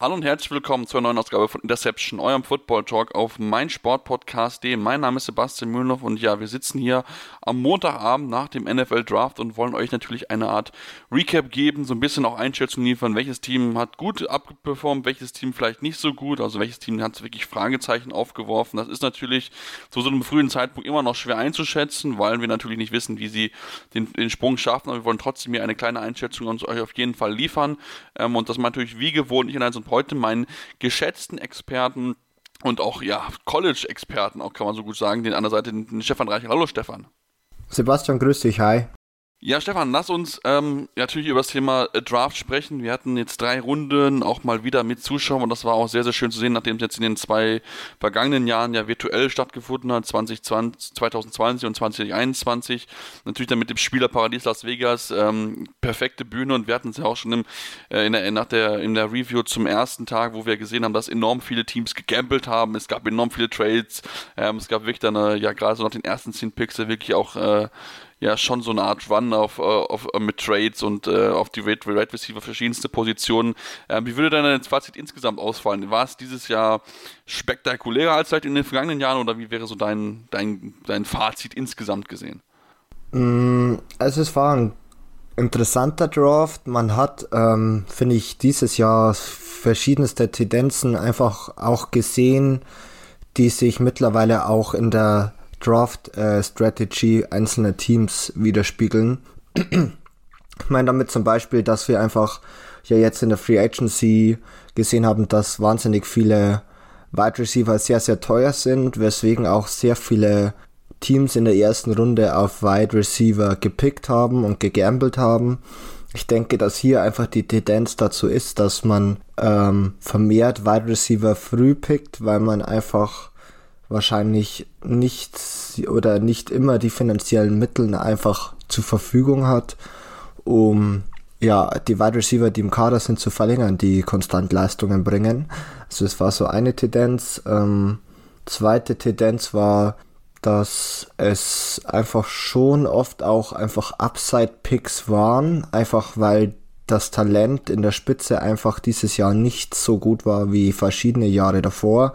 Hallo und herzlich willkommen zur neuen Ausgabe von Interception, eurem Football Talk auf meinsportpodcast.de. Mein Name ist Sebastian Mühlenhoff und ja, wir sitzen hier am Montagabend nach dem NFL Draft und wollen euch natürlich eine Art Recap geben, so ein bisschen auch Einschätzung liefern, welches Team hat gut abgeperformt, welches Team vielleicht nicht so gut, also welches Team hat wirklich Fragezeichen aufgeworfen. Das ist natürlich zu so einem frühen Zeitpunkt immer noch schwer einzuschätzen, weil wir natürlich nicht wissen, wie sie den, den Sprung schaffen, aber wir wollen trotzdem hier eine kleine Einschätzung uns euch auf jeden Fall liefern ähm, und das natürlich wie gewohnt nicht in einem heute meinen geschätzten Experten und auch ja College-Experten, auch kann man so gut sagen, den an der Seite den Stefan Reichel. Hallo Stefan. Sebastian, grüß dich, hi. Ja, Stefan, lass uns ähm, natürlich über das Thema äh, Draft sprechen. Wir hatten jetzt drei Runden auch mal wieder mit Zuschauern und das war auch sehr, sehr schön zu sehen, nachdem es jetzt in den zwei vergangenen Jahren ja virtuell stattgefunden hat, 2020, 2020 und 2021. Natürlich dann mit dem Spielerparadies Las Vegas, ähm, perfekte Bühne und wir hatten es ja auch schon im, äh, in, der, nach der, in der Review zum ersten Tag, wo wir gesehen haben, dass enorm viele Teams gegambelt haben. Es gab enorm viele Trades. Ähm, es gab wirklich dann, äh, ja, gerade so nach den ersten 10 Picks wirklich auch äh, ja schon so eine Art Run auf, äh, auf, äh, mit Trades und äh, auf die Red, Red Receiver verschiedenste Positionen. Ähm, wie würde dein Fazit insgesamt ausfallen? War es dieses Jahr spektakulärer als vielleicht in den vergangenen Jahren oder wie wäre so dein, dein, dein Fazit insgesamt gesehen? Mm, also es war ein interessanter Draft. Man hat, ähm, finde ich, dieses Jahr verschiedenste Tendenzen einfach auch gesehen, die sich mittlerweile auch in der Draft-Strategy äh, einzelner Teams widerspiegeln. ich meine damit zum Beispiel, dass wir einfach ja jetzt in der Free Agency gesehen haben, dass wahnsinnig viele Wide Receiver sehr, sehr teuer sind, weswegen auch sehr viele Teams in der ersten Runde auf Wide Receiver gepickt haben und gegambelt haben. Ich denke, dass hier einfach die Tendenz dazu ist, dass man ähm, vermehrt Wide Receiver früh pickt, weil man einfach wahrscheinlich nicht oder nicht immer die finanziellen Mittel einfach zur Verfügung hat, um ja, die Wide Receiver, die im Kader sind, zu verlängern, die konstant Leistungen bringen. Also es war so eine Tendenz. Ähm, zweite Tendenz war, dass es einfach schon oft auch einfach Upside-Picks waren, einfach weil das Talent in der Spitze einfach dieses Jahr nicht so gut war wie verschiedene Jahre davor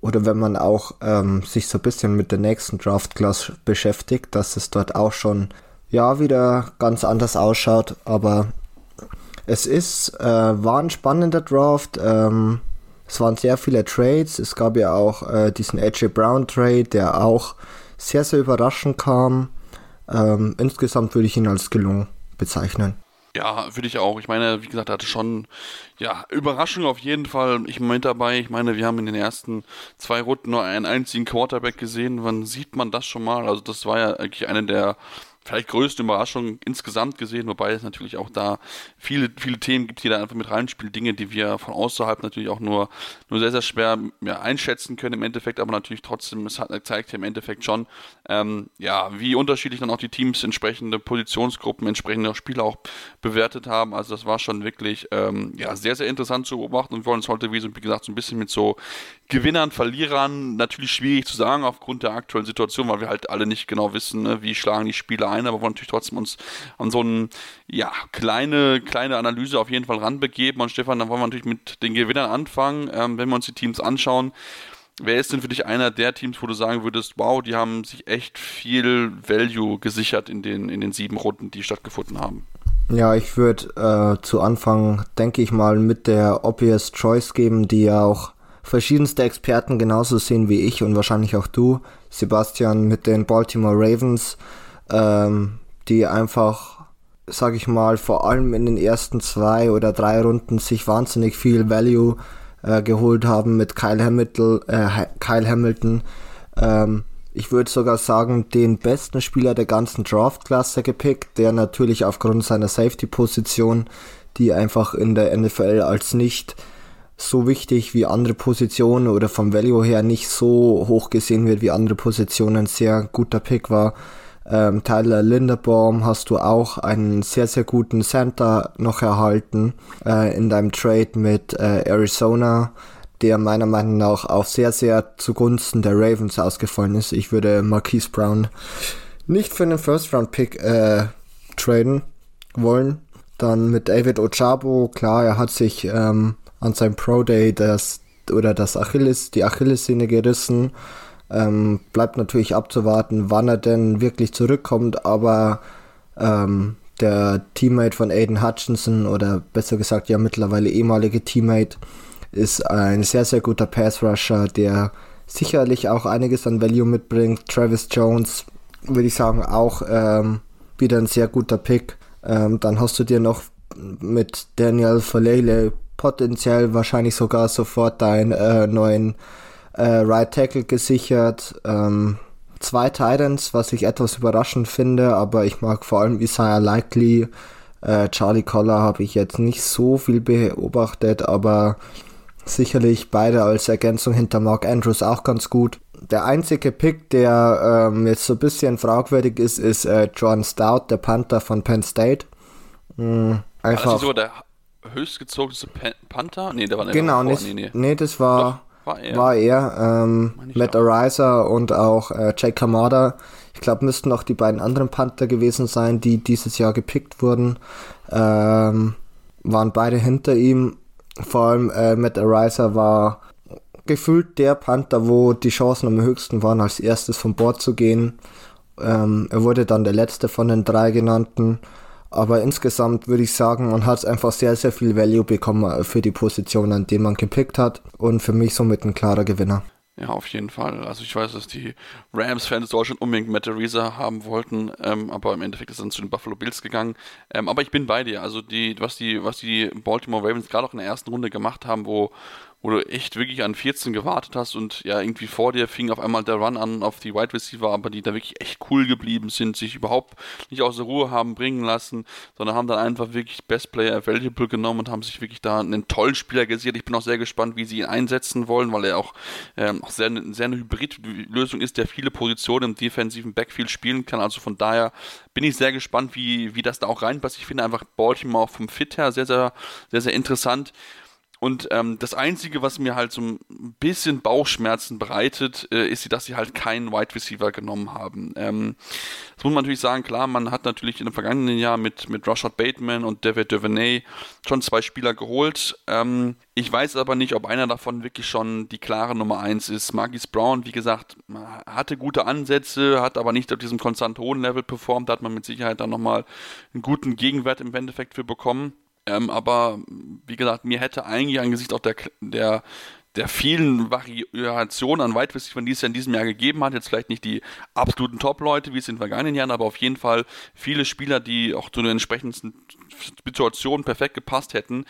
oder wenn man auch ähm, sich so ein bisschen mit der nächsten Draft Class beschäftigt, dass es dort auch schon ja wieder ganz anders ausschaut. Aber es ist äh, war ein spannender Draft. Ähm, es waren sehr viele Trades. Es gab ja auch äh, diesen AJ Brown Trade, der auch sehr sehr überraschend kam. Ähm, insgesamt würde ich ihn als gelungen bezeichnen. Ja, würde ich auch. Ich meine, wie gesagt, hatte schon, ja, Überraschung auf jeden Fall. Ich meine dabei, ich meine, wir haben in den ersten zwei Runden nur einen einzigen Quarterback gesehen. Wann sieht man das schon mal? Also das war ja eigentlich eine der vielleicht größte Überraschung insgesamt gesehen, wobei es natürlich auch da viele, viele Themen gibt, die da einfach mit reinspielen, Dinge, die wir von außerhalb natürlich auch nur, nur sehr, sehr schwer ja, einschätzen können im Endeffekt, aber natürlich trotzdem, es hat zeigt im Endeffekt schon, ähm, ja, wie unterschiedlich dann auch die Teams entsprechende Positionsgruppen, entsprechende Spieler auch bewertet haben. Also das war schon wirklich ähm, ja, sehr, sehr interessant zu beobachten und wir wollen uns heute, wie gesagt, so ein bisschen mit so Gewinnern, Verlierern natürlich schwierig zu sagen aufgrund der aktuellen Situation, weil wir halt alle nicht genau wissen, ne, wie schlagen die Spieler ein, aber wollen natürlich trotzdem uns an so eine ja, kleine, kleine Analyse auf jeden Fall ranbegeben. Und Stefan, dann wollen wir natürlich mit den Gewinnern anfangen, ähm, wenn wir uns die Teams anschauen. Wer ist denn für dich einer der Teams, wo du sagen würdest, wow, die haben sich echt viel Value gesichert in den, in den sieben Runden, die stattgefunden haben? Ja, ich würde äh, zu Anfang, denke ich mal, mit der Obvious Choice geben, die ja auch verschiedenste Experten genauso sehen wie ich und wahrscheinlich auch du, Sebastian, mit den Baltimore Ravens, ähm, die einfach, sag ich mal, vor allem in den ersten zwei oder drei Runden sich wahnsinnig viel Value äh, geholt haben mit Kyle Hamilton. Äh, Kyle Hamilton. Ähm, ich würde sogar sagen, den besten Spieler der ganzen Draft-Klasse gepickt, der natürlich aufgrund seiner Safety-Position, die einfach in der NFL als nicht so wichtig wie andere Positionen oder vom Value her nicht so hoch gesehen wird wie andere Positionen, sehr guter Pick war. Ähm, Tyler Linderbaum hast du auch einen sehr, sehr guten Center noch erhalten äh, in deinem Trade mit äh, Arizona. der meiner Meinung nach auch sehr, sehr zugunsten der Ravens ausgefallen ist. Ich würde Marquise Brown nicht für einen First-Round-Pick äh, traden wollen. Dann mit David Ojabo, klar, er hat sich ähm, an seinem Pro Day das oder das Achilles, die Achillessehne gerissen. Ähm, bleibt natürlich abzuwarten, wann er denn wirklich zurückkommt, aber ähm, der Teammate von Aiden Hutchinson oder besser gesagt ja mittlerweile ehemalige Teammate ist ein sehr, sehr guter Pass-Rusher, der sicherlich auch einiges an Value mitbringt. Travis Jones, würde ich sagen, auch ähm, wieder ein sehr guter Pick. Ähm, dann hast du dir noch mit Daniel Falele potenziell wahrscheinlich sogar sofort deinen äh, neuen äh, Right Tackle gesichert. Ähm, zwei Titans, was ich etwas überraschend finde, aber ich mag vor allem Isaiah Likely. Äh, Charlie Collar habe ich jetzt nicht so viel beobachtet, aber sicherlich beide als Ergänzung hinter Mark Andrews auch ganz gut. Der einzige Pick, der ähm, jetzt so ein bisschen fragwürdig ist, ist äh, John Stout, der Panther von Penn State. Mhm, einfach. Also so der höchstgezogenste Panther? Nee, der war Genau, nicht, nee, nee. nee, das war, Doch, war er. War er ähm, Matt Ariza und auch äh, Jake Kamada. Ich glaube, müssten auch die beiden anderen Panther gewesen sein, die dieses Jahr gepickt wurden. Ähm, waren beide hinter ihm. Vor allem äh, Matt Ariza war gefühlt der Panther, wo die Chancen am höchsten waren, als erstes vom Bord zu gehen. Ähm, er wurde dann der letzte von den drei genannten. Aber insgesamt würde ich sagen, man hat einfach sehr, sehr viel Value bekommen für die Position, an die man gepickt hat. Und für mich somit ein klarer Gewinner. Ja, auf jeden Fall. Also ich weiß, dass die Rams-Fans Deutschland unbedingt Matt Ariza haben wollten, ähm, aber im Endeffekt ist er dann zu den Buffalo Bills gegangen. Ähm, aber ich bin bei dir. Also die, was die, was die Baltimore Ravens gerade auch in der ersten Runde gemacht haben, wo wo du echt wirklich an 14 gewartet hast und ja, irgendwie vor dir fing auf einmal der Run an auf die Wide Receiver, aber die da wirklich echt cool geblieben sind, sich überhaupt nicht aus der Ruhe haben bringen lassen, sondern haben dann einfach wirklich Best Player Available genommen und haben sich wirklich da einen tollen Spieler gesichert. Ich bin auch sehr gespannt, wie sie ihn einsetzen wollen, weil er auch, ähm, auch sehr, sehr eine Hybrid-Lösung ist, der viele Positionen im defensiven Backfield spielen kann. Also von daher bin ich sehr gespannt, wie, wie das da auch reinpasst. Ich finde einfach Baltimore vom Fit her sehr, sehr, sehr, sehr interessant. Und ähm, das Einzige, was mir halt so ein bisschen Bauchschmerzen bereitet, äh, ist, dass sie halt keinen Wide Receiver genommen haben. Ähm, das muss man natürlich sagen, klar, man hat natürlich in dem vergangenen Jahr mit, mit Rashad Bateman und David Devaney schon zwei Spieler geholt. Ähm, ich weiß aber nicht, ob einer davon wirklich schon die klare Nummer 1 ist. Marquis Brown, wie gesagt, hatte gute Ansätze, hat aber nicht auf diesem konstant hohen Level performt. Da hat man mit Sicherheit dann nochmal einen guten Gegenwert im Endeffekt für bekommen. Ähm, aber wie gesagt, mir hätte eigentlich angesichts auch der, der, der vielen Variationen an Receivers, die es ja in diesem Jahr gegeben hat, jetzt vielleicht nicht die absoluten Top-Leute, wie es in den vergangenen Jahren, aber auf jeden Fall viele Spieler, die auch zu den entsprechenden Situationen perfekt gepasst hätten,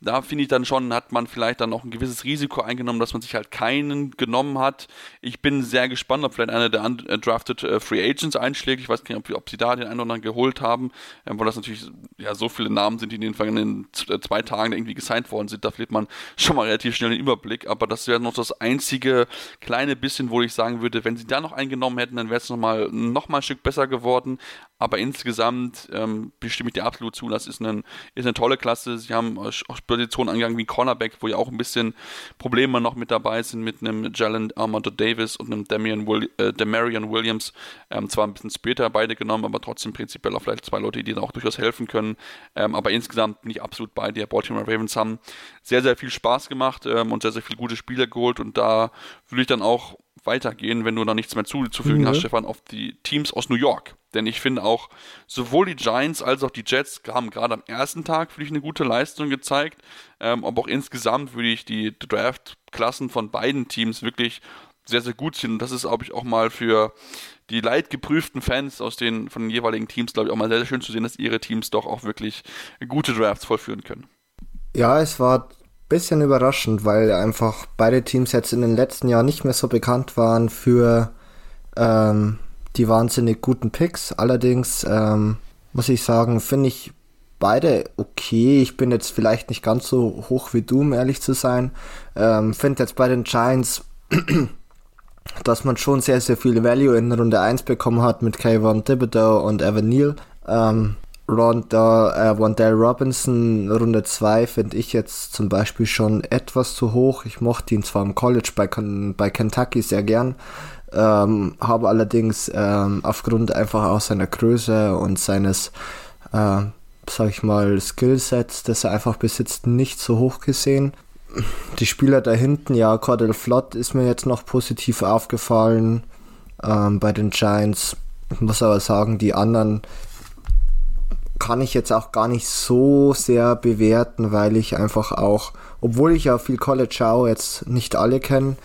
da finde ich dann schon, hat man vielleicht dann auch ein gewisses Risiko eingenommen, dass man sich halt keinen genommen hat. Ich bin sehr gespannt, ob vielleicht einer der undrafted äh, Free Agents einschlägt. Ich weiß nicht, ob, ob sie da den einen oder anderen geholt haben, ähm, weil das natürlich ja so viele Namen sind, die in den vergangenen äh, zwei Tagen irgendwie gesigned worden sind. Da verliert man schon mal relativ schnell den Überblick. Aber das wäre noch das einzige kleine bisschen, wo ich sagen würde, wenn sie da noch eingenommen hätten, dann wäre es nochmal noch mal ein Stück besser geworden. Aber insgesamt ähm, bestimme ich dir absolut zu, das ist, ein, ist eine tolle Klasse. Sie haben auch Positionen angegangen wie Cornerback, wo ja auch ein bisschen Probleme noch mit dabei sind mit einem Jalen Armando Davis und einem Damian Will äh, Demarion Williams. Ähm, zwar ein bisschen später beide genommen, aber trotzdem prinzipiell auch vielleicht zwei Leute, die da auch durchaus helfen können. Ähm, aber insgesamt bin ich absolut bei dir. Baltimore Ravens haben sehr, sehr viel Spaß gemacht ähm, und sehr, sehr viele gute Spieler geholt und da würde ich dann auch weitergehen, wenn du noch nichts mehr zuzufügen mhm. hast, Stefan, auf die Teams aus New York. Denn ich finde auch, sowohl die Giants als auch die Jets haben gerade am ersten Tag, für ich, eine gute Leistung gezeigt. Ähm, aber auch insgesamt würde ich die Draft-Klassen von beiden Teams wirklich sehr, sehr gut sind. Und das ist, glaube ich, auch mal für die leidgeprüften Fans aus den, von den jeweiligen Teams, glaube ich, auch mal sehr, sehr schön zu sehen, dass ihre Teams doch auch wirklich gute Drafts vollführen können. Ja, es war bisschen überraschend, weil einfach beide Teams jetzt in den letzten Jahren nicht mehr so bekannt waren für ähm, die wahnsinnig guten Picks. Allerdings ähm, muss ich sagen, finde ich beide okay. Ich bin jetzt vielleicht nicht ganz so hoch wie du, um ehrlich zu sein. Ähm, finde jetzt bei den Giants, dass man schon sehr, sehr viel Value in Runde 1 bekommen hat mit Kayvon Thibodeau und Evan Neal. Ähm, Ronda, äh, Wandale Robinson, Runde 2 finde ich jetzt zum Beispiel schon etwas zu hoch. Ich mochte ihn zwar im College bei, bei Kentucky sehr gern, ähm, habe allerdings ähm, aufgrund einfach auch seiner Größe und seines, äh, sag ich mal, Skillsets, das er einfach besitzt, nicht so hoch gesehen. Die Spieler da hinten, ja, Cordell Flott ist mir jetzt noch positiv aufgefallen ähm, bei den Giants. Ich muss aber sagen, die anderen kann ich jetzt auch gar nicht so sehr bewerten, weil ich einfach auch, obwohl ich ja viel College schaue, jetzt nicht alle kenne.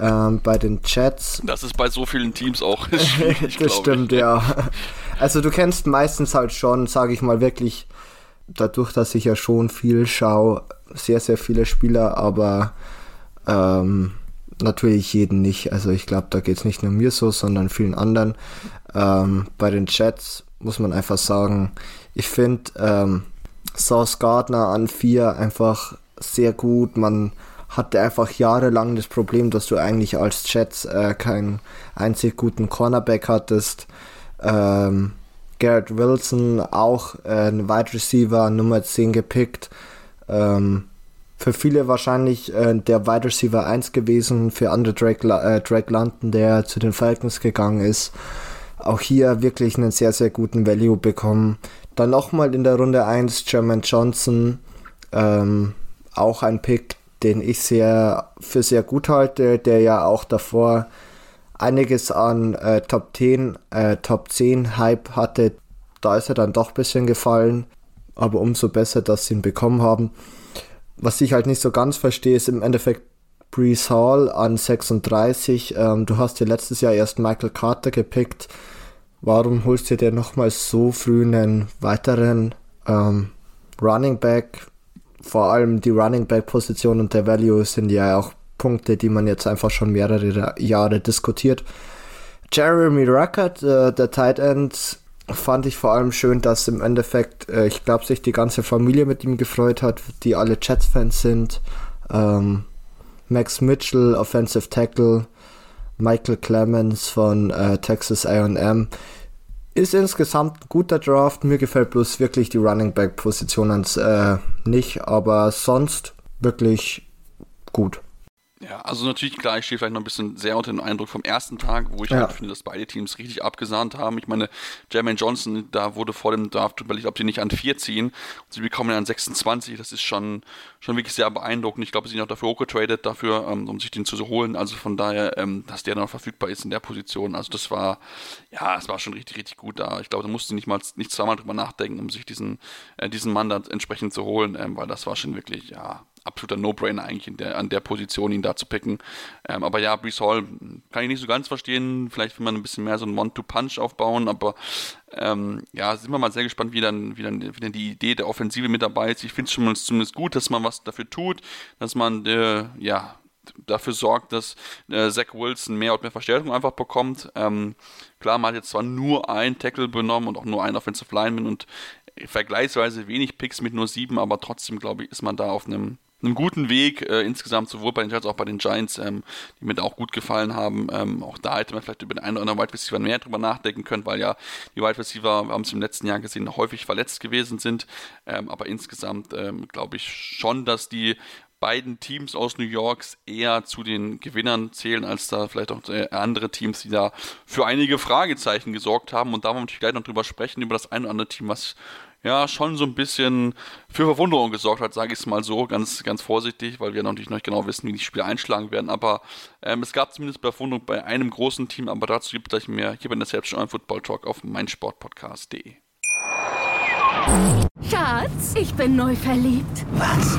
Ähm, bei den Chats. Das ist bei so vielen Teams auch schwierig. das stimmt, ich. ja. Also du kennst meistens halt schon, sage ich mal wirklich, dadurch, dass ich ja schon viel schaue, sehr, sehr viele Spieler, aber ähm, natürlich jeden nicht. Also ich glaube, da geht es nicht nur mir so, sondern vielen anderen. Ähm, bei den Chats muss man einfach sagen, ich finde ähm, Sauce Gardner an 4 einfach sehr gut. Man hatte einfach jahrelang das Problem, dass du eigentlich als Jets äh, keinen einzig guten Cornerback hattest. Ähm, Garrett Wilson auch äh, ein Wide Receiver Nummer 10 gepickt. Ähm, für viele wahrscheinlich äh, der Wide Receiver 1 gewesen, für andere Drake, äh, Drake London, der zu den Falcons gegangen ist. Auch hier wirklich einen sehr, sehr guten Value bekommen. Dann nochmal in der Runde 1 German Johnson, ähm, auch ein Pick, den ich sehr für sehr gut halte, der ja auch davor einiges an äh, Top 10, äh, Top 10 Hype hatte. Da ist er dann doch ein bisschen gefallen, aber umso besser, dass sie ihn bekommen haben. Was ich halt nicht so ganz verstehe, ist im Endeffekt Brees Hall an 36. Ähm, du hast ja letztes Jahr erst Michael Carter gepickt. Warum holst du dir nochmal so früh einen weiteren ähm, Running Back? Vor allem die Running Back Position und der Value sind ja auch Punkte, die man jetzt einfach schon mehrere Jahre diskutiert. Jeremy Ruckert, äh, der Tight End, fand ich vor allem schön, dass im Endeffekt, äh, ich glaube, sich die ganze Familie mit ihm gefreut hat, die alle Jets-Fans sind. Ähm, Max Mitchell, Offensive Tackle, Michael Clemens von äh, Texas AM. Ist insgesamt ein guter Draft. Mir gefällt bloß wirklich die Running Back Position äh, nicht, aber sonst wirklich gut. Ja, also natürlich, klar, ich stehe vielleicht noch ein bisschen sehr unter dem Eindruck vom ersten Tag, wo ich ja. halt finde, dass beide Teams richtig abgesahnt haben. Ich meine, Jermaine Johnson, da wurde vor dem Draft überlegt, ob sie nicht an 4 ziehen. Und sie bekommen ja an 26. Das ist schon, schon wirklich sehr beeindruckend. Ich glaube, sie sind auch dafür hochgetradet, dafür, ähm, um sich den zu holen. Also von daher, ähm, dass der noch verfügbar ist in der Position. Also das war, ja, es war schon richtig, richtig gut da. Ich glaube, da mussten sie nicht mal nicht zweimal drüber nachdenken, um sich diesen, äh, diesen Mann dann entsprechend zu holen, ähm, weil das war schon wirklich, ja, absoluter No-Brainer eigentlich der, an der Position, ihn da zu picken. Ähm, aber ja, Brees Hall kann ich nicht so ganz verstehen. Vielleicht will man ein bisschen mehr so ein One-to-Punch aufbauen, aber ähm, ja, sind wir mal sehr gespannt, wie dann, wie dann, wie dann die Idee der Offensive mit dabei ist. Ich finde es schon mal zumindest gut, dass man was dafür tut, dass man, äh, ja, dafür sorgt, dass äh, Zach Wilson mehr und mehr Verstärkung einfach bekommt. Ähm, klar, man hat jetzt zwar nur ein Tackle benommen und auch nur ein Offensive Lineman und vergleichsweise wenig Picks mit nur sieben, aber trotzdem, glaube ich, ist man da auf einem einem guten Weg, äh, insgesamt sowohl bei den Jets als auch bei den Giants, ähm, die mir da auch gut gefallen haben. Ähm, auch da hätte man vielleicht über den einen oder anderen Wide Receiver mehr drüber nachdenken können, weil ja die Wide Receiver, wir haben es im letzten Jahr gesehen, häufig verletzt gewesen sind. Ähm, aber insgesamt ähm, glaube ich schon, dass die beiden Teams aus New Yorks eher zu den Gewinnern zählen, als da vielleicht auch äh, andere Teams, die da für einige Fragezeichen gesorgt haben. Und da wollen wir natürlich gleich noch drüber sprechen, über das eine oder andere Team, was ja schon so ein bisschen für Verwunderung gesorgt hat, sage ich es mal so, ganz, ganz vorsichtig, weil wir natürlich noch nicht genau wissen, wie die Spiele einschlagen werden. Aber ähm, es gab zumindest Verwunderung bei einem großen Team, aber dazu gibt es gleich mehr hier bei der Selbstständigen Football Talk auf meinsportpodcast.de. Schatz, ich bin neu verliebt. Was?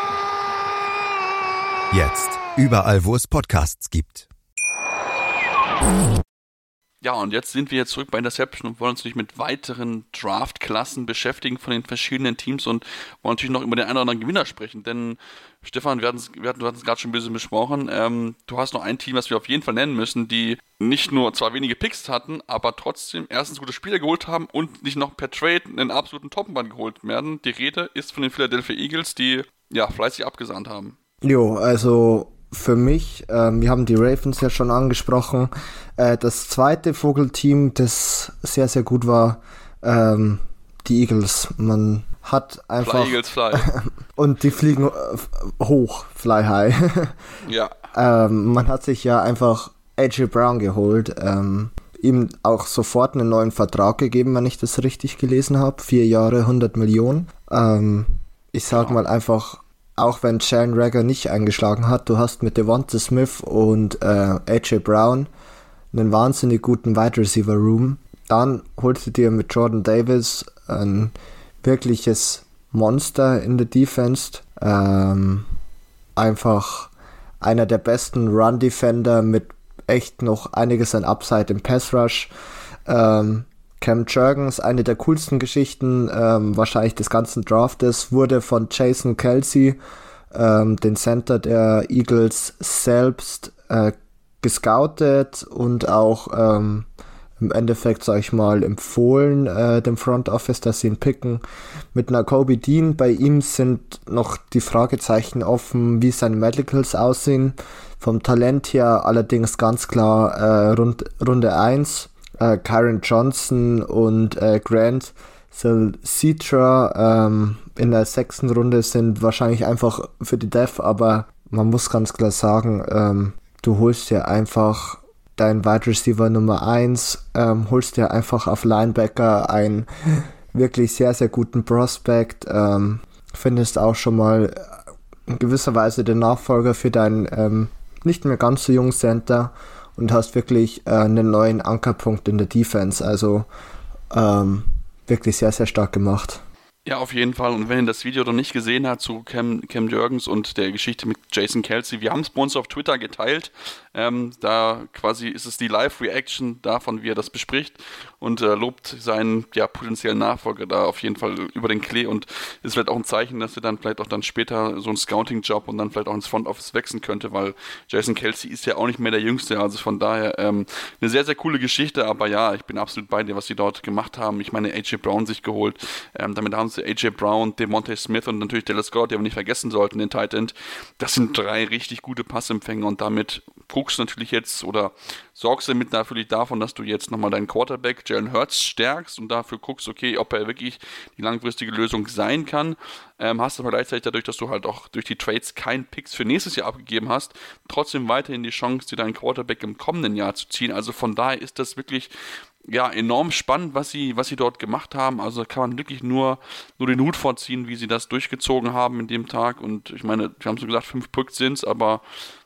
Jetzt überall, wo es Podcasts gibt. Ja, und jetzt sind wir jetzt zurück bei Interception und wollen uns natürlich mit weiteren Draft-Klassen beschäftigen von den verschiedenen Teams und wollen natürlich noch über den einen oder anderen Gewinner sprechen. Denn, Stefan, wir wir hatten, es gerade schon bisschen besprochen. Ähm, du hast noch ein Team, was wir auf jeden Fall nennen müssen, die nicht nur zwar wenige Picks hatten, aber trotzdem erstens gute Spieler geholt haben und nicht noch per Trade einen absoluten Topmann geholt werden. Die Rede ist von den Philadelphia Eagles, die ja fleißig abgesandt haben. Jo, also für mich, ähm, wir haben die Ravens ja schon angesprochen, äh, das zweite Vogelteam, das sehr, sehr gut war, ähm, die Eagles. Man hat einfach... Fly Eagles Fly. und die fliegen äh, hoch, fly high. ja. Ähm, man hat sich ja einfach AJ Brown geholt, ähm, ihm auch sofort einen neuen Vertrag gegeben, wenn ich das richtig gelesen habe. Vier Jahre, 100 Millionen. Ähm, ich sag ja. mal einfach, auch wenn Sharon Rager nicht eingeschlagen hat, du hast mit Devonta Smith und äh, AJ Brown einen wahnsinnig guten Wide Receiver Room. Dann holst du dir mit Jordan Davis ein wirkliches Monster in der Defense. Ähm, einfach einer der besten Run Defender mit echt noch einiges an Upside im Pass Rush. Ähm, Cam Jurgens, eine der coolsten Geschichten ähm, wahrscheinlich des ganzen Draftes, wurde von Jason Kelsey, ähm, den Center der Eagles, selbst äh, gescoutet und auch ähm, im Endeffekt, sag ich mal, empfohlen äh, dem Front Office, dass sie ihn picken. Mit einer Kobe Dean, bei ihm sind noch die Fragezeichen offen, wie seine Medicals aussehen. Vom Talent her allerdings ganz klar äh, Rund, Runde 1 äh, Kyron Johnson und äh, Grant Citra ähm, in der sechsten Runde sind wahrscheinlich einfach für die Dev, aber man muss ganz klar sagen, ähm, du holst dir einfach deinen Wide Receiver Nummer 1, ähm, holst dir einfach auf Linebacker einen wirklich sehr, sehr guten Prospect, ähm, findest auch schon mal in gewisser Weise den Nachfolger für deinen ähm, nicht mehr ganz so jungen Center und hast wirklich äh, einen neuen Ankerpunkt in der Defense. Also ähm, wirklich sehr, sehr stark gemacht. Ja, auf jeden Fall. Und wenn ihr das Video noch nicht gesehen habt zu Cam, Cam Jürgens und der Geschichte mit Jason Kelsey, wir haben es bei uns auf Twitter geteilt. Ähm, da quasi ist es die Live-Reaction davon, wie er das bespricht und äh, lobt seinen ja, potenziellen Nachfolger da auf jeden Fall über den Klee und ist vielleicht auch ein Zeichen, dass er dann vielleicht auch dann später so einen Scouting-Job und dann vielleicht auch ins Front Office wechseln könnte, weil Jason Kelsey ist ja auch nicht mehr der Jüngste. Also von daher ähm, eine sehr, sehr coole Geschichte. Aber ja, ich bin absolut bei dir, was sie dort gemacht haben. Ich meine, AJ Brown sich geholt. Ähm, damit haben sie AJ Brown, Demonte Smith und natürlich Dallas Scott, den wir nicht vergessen sollten, den Tight End. Das sind drei richtig gute Passempfänger und damit guckst du natürlich jetzt oder sorgst du mit natürlich davon, dass du jetzt nochmal deinen Quarterback Jalen Hurts stärkst und dafür guckst, okay, ob er wirklich die langfristige Lösung sein kann. Ähm, hast aber gleichzeitig dadurch, dass du halt auch durch die Trades keinen Picks für nächstes Jahr abgegeben hast, trotzdem weiterhin die Chance, dir deinen Quarterback im kommenden Jahr zu ziehen. Also von daher ist das wirklich ja, enorm spannend, was sie, was sie dort gemacht haben. Also kann man wirklich nur, nur den Hut vorziehen, wie sie das durchgezogen haben in dem Tag. Und ich meine, wir haben so gesagt, fünf Picks sind es, aber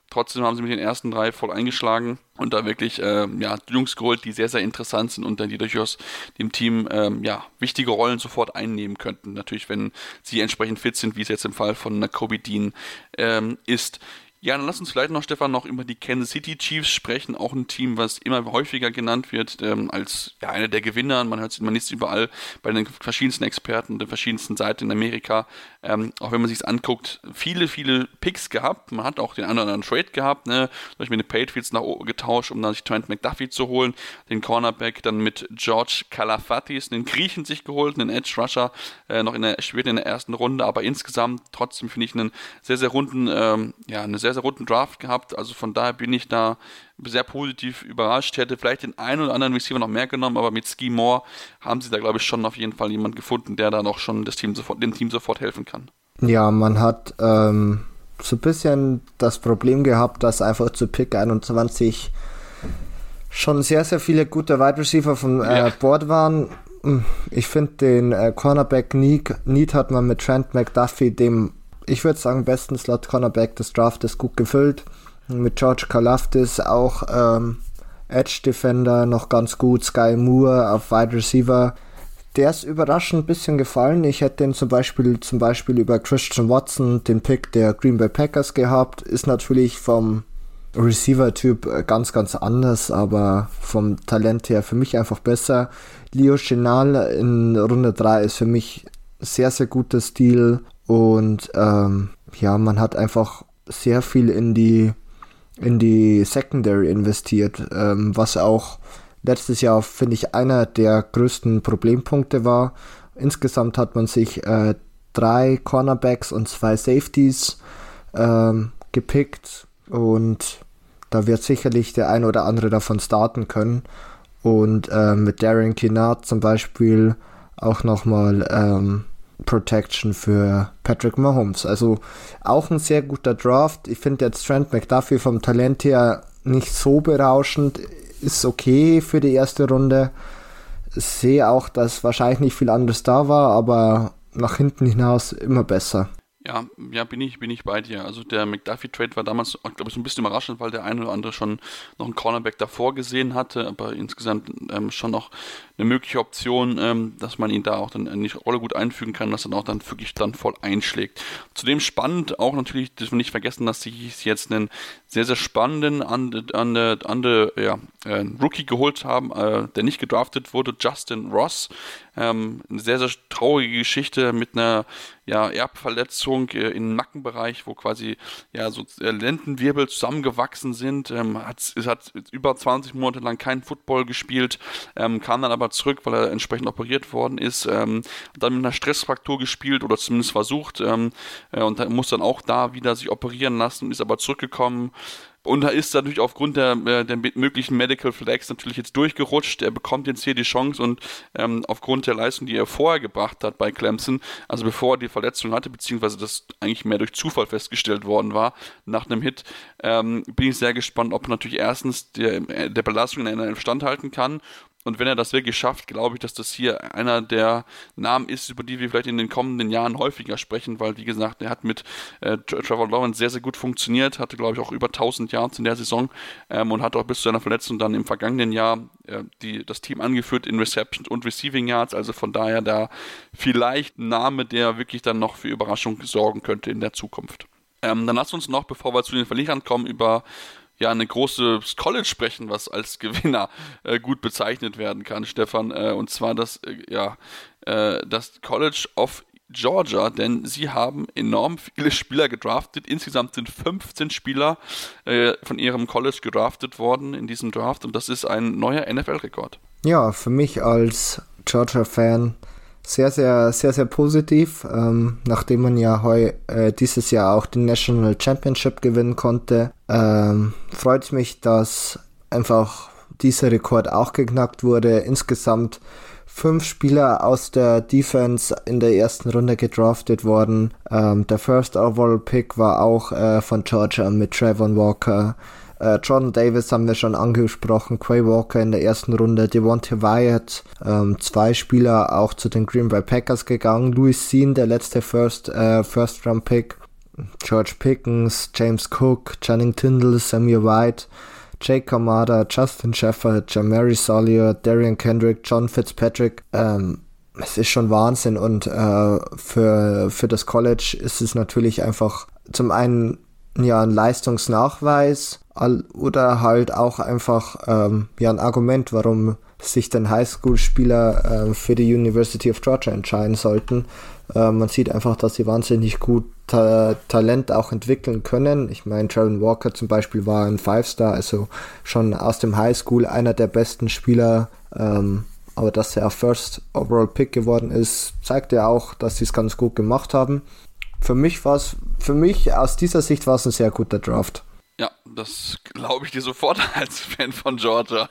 Trotzdem haben sie mit den ersten drei voll eingeschlagen und da wirklich äh, ja, Jungs geholt, die sehr, sehr interessant sind und dann die durchaus dem Team ähm, ja, wichtige Rollen sofort einnehmen könnten. Natürlich, wenn sie entsprechend fit sind, wie es jetzt im Fall von Kobe Dean ähm, ist. Ja, dann lass uns vielleicht noch, Stefan, noch über die Kansas City Chiefs sprechen. Auch ein Team, was immer häufiger genannt wird ähm, als ja, einer der Gewinner. Man hört es man liest überall bei den verschiedensten Experten der verschiedensten Seiten in Amerika. Ähm, auch wenn man sich anguckt, viele, viele Picks gehabt. Man hat auch den einen oder anderen Trade gehabt. Ne? Zum Beispiel mit den Patriots nach getauscht, um dann sich Trent McDuffie zu holen. Den Cornerback dann mit George Kalafatis, den Griechen sich geholt, einen Edge Rusher, äh, noch in der, später in der ersten Runde. Aber insgesamt trotzdem finde ich einen sehr, sehr runden, ähm, ja, eine sehr, sehr runden Draft gehabt. Also von daher bin ich da sehr positiv überrascht. Hätte vielleicht den einen oder anderen Receiver noch mehr genommen, aber mit Ski Moore haben sie da, glaube ich, schon auf jeden Fall jemanden gefunden, der da noch schon das Team sofort, dem Team sofort helfen kann. Ja, man hat ähm, so ein bisschen das Problem gehabt, dass einfach zu Pick 21 schon sehr, sehr viele gute Wide Receiver vom äh, ja. Board waren. Ich finde den äh, Cornerback Need, Need hat man mit Trent McDuffie, dem ich würde sagen, besten Slot Cornerback des Draftes gut gefüllt. Mit George Kalafdis auch ähm, Edge Defender noch ganz gut. Sky Moore auf Wide Receiver. der ist überraschend ein bisschen gefallen. Ich hätte den zum Beispiel, zum Beispiel über Christian Watson, den Pick der Green Bay Packers gehabt. Ist natürlich vom Receiver-Typ äh, ganz, ganz anders, aber vom Talent her für mich einfach besser. Leo Chenal in Runde 3 ist für mich sehr, sehr guter Stil und ähm, ja, man hat einfach sehr viel in die in die Secondary investiert, ähm, was auch letztes Jahr, finde ich, einer der größten Problempunkte war. Insgesamt hat man sich äh, drei Cornerbacks und zwei Safeties ähm, gepickt und da wird sicherlich der ein oder andere davon starten können. Und äh, mit Darren Kinnard zum Beispiel auch nochmal ähm, Protection für Patrick Mahomes. Also auch ein sehr guter Draft. Ich finde jetzt Trent McDuffie vom Talent her nicht so berauschend. Ist okay für die erste Runde. Sehe auch, dass wahrscheinlich nicht viel anderes da war, aber nach hinten hinaus immer besser. Ja, ja, bin ich, bin ich bei dir. Also der McDuffie-Trade war damals, glaube ich, so ein bisschen überraschend, weil der eine oder andere schon noch einen Cornerback davor gesehen hatte, aber insgesamt ähm, schon noch eine mögliche Option, ähm, dass man ihn da auch dann in die Rolle gut einfügen kann, dass er dann auch dann wirklich dann voll einschlägt. Zudem spannend auch natürlich, dürfen wir nicht vergessen, dass sie jetzt einen sehr, sehr spannenden an, an, an, ja, äh, Rookie geholt haben, äh, der nicht gedraftet wurde, Justin Ross. Ähm, eine sehr, sehr traurige Geschichte mit einer ja, Erbverletzung äh, im Nackenbereich, wo quasi ja so äh, Lendenwirbel zusammengewachsen sind. Ähm, hat, hat über 20 Monate lang keinen Football gespielt, ähm, kam dann aber zurück, weil er entsprechend operiert worden ist. Ähm, dann mit einer Stressfraktur gespielt oder zumindest versucht ähm, äh, und muss dann auch da wieder sich operieren lassen, ist aber zurückgekommen. Und er ist natürlich aufgrund der, äh, der möglichen Medical Flags natürlich jetzt durchgerutscht. Er bekommt jetzt hier die Chance und ähm, aufgrund der Leistung, die er vorher gebracht hat bei Clemson, also bevor er die Verletzung hatte, beziehungsweise das eigentlich mehr durch Zufall festgestellt worden war, nach einem Hit, ähm, bin ich sehr gespannt, ob er natürlich erstens der, der Belastung in einer standhalten kann und wenn er das wirklich schafft, glaube ich, dass das hier einer der Namen ist, über die wir vielleicht in den kommenden Jahren häufiger sprechen, weil, wie gesagt, er hat mit äh, Trevor Lawrence sehr, sehr gut funktioniert, hatte, glaube ich, auch über 1000 Yards in der Saison ähm, und hat auch bis zu seiner Verletzung dann im vergangenen Jahr äh, die, das Team angeführt in Reception und Receiving Yards. Also von daher da vielleicht ein Name, der wirklich dann noch für Überraschung sorgen könnte in der Zukunft. Ähm, dann lasst uns noch, bevor wir zu den Verlierern kommen, über ja eine große College sprechen, was als Gewinner äh, gut bezeichnet werden kann, Stefan. Äh, und zwar das, äh, ja, äh, das College of Georgia, denn sie haben enorm viele Spieler gedraftet. Insgesamt sind 15 Spieler äh, von ihrem College gedraftet worden in diesem Draft und das ist ein neuer NFL-Rekord. Ja, für mich als Georgia-Fan sehr, sehr, sehr, sehr positiv. Ähm, nachdem man ja heu, äh, dieses Jahr auch den National Championship gewinnen konnte, ähm, freut mich, dass einfach dieser Rekord auch geknackt wurde. Insgesamt fünf Spieler aus der Defense in der ersten Runde gedraftet worden. Ähm, der First Overall Pick war auch äh, von Georgia mit Trayvon Walker. Äh, Jordan Davis haben wir schon angesprochen, Quay Walker in der ersten Runde, Devontae Wyatt, ähm, zwei Spieler auch zu den Green Bay Packers gegangen, Louis Sean, der letzte First, äh, First Round Pick, George Pickens, James Cook, Channing Tindall, Samuel White, Jake Kamada, Justin Shepard, Jamari Solier, Darian Kendrick, John Fitzpatrick. Ähm, es ist schon Wahnsinn und äh, für, für das College ist es natürlich einfach zum einen ja ein Leistungsnachweis oder halt auch einfach ähm, ja ein Argument, warum sich dann Highschool-Spieler äh, für die University of Georgia entscheiden sollten. Äh, man sieht einfach, dass sie wahnsinnig gut Ta Talent auch entwickeln können. Ich meine, Trevor Walker zum Beispiel war ein Five-Star, also schon aus dem Highschool einer der besten Spieler. Ähm, aber dass er First Overall Pick geworden ist, zeigt ja auch, dass sie es ganz gut gemacht haben für mich war es, für mich aus dieser Sicht war es ein sehr guter Draft. Ja, das glaube ich dir sofort als Fan von Georgia.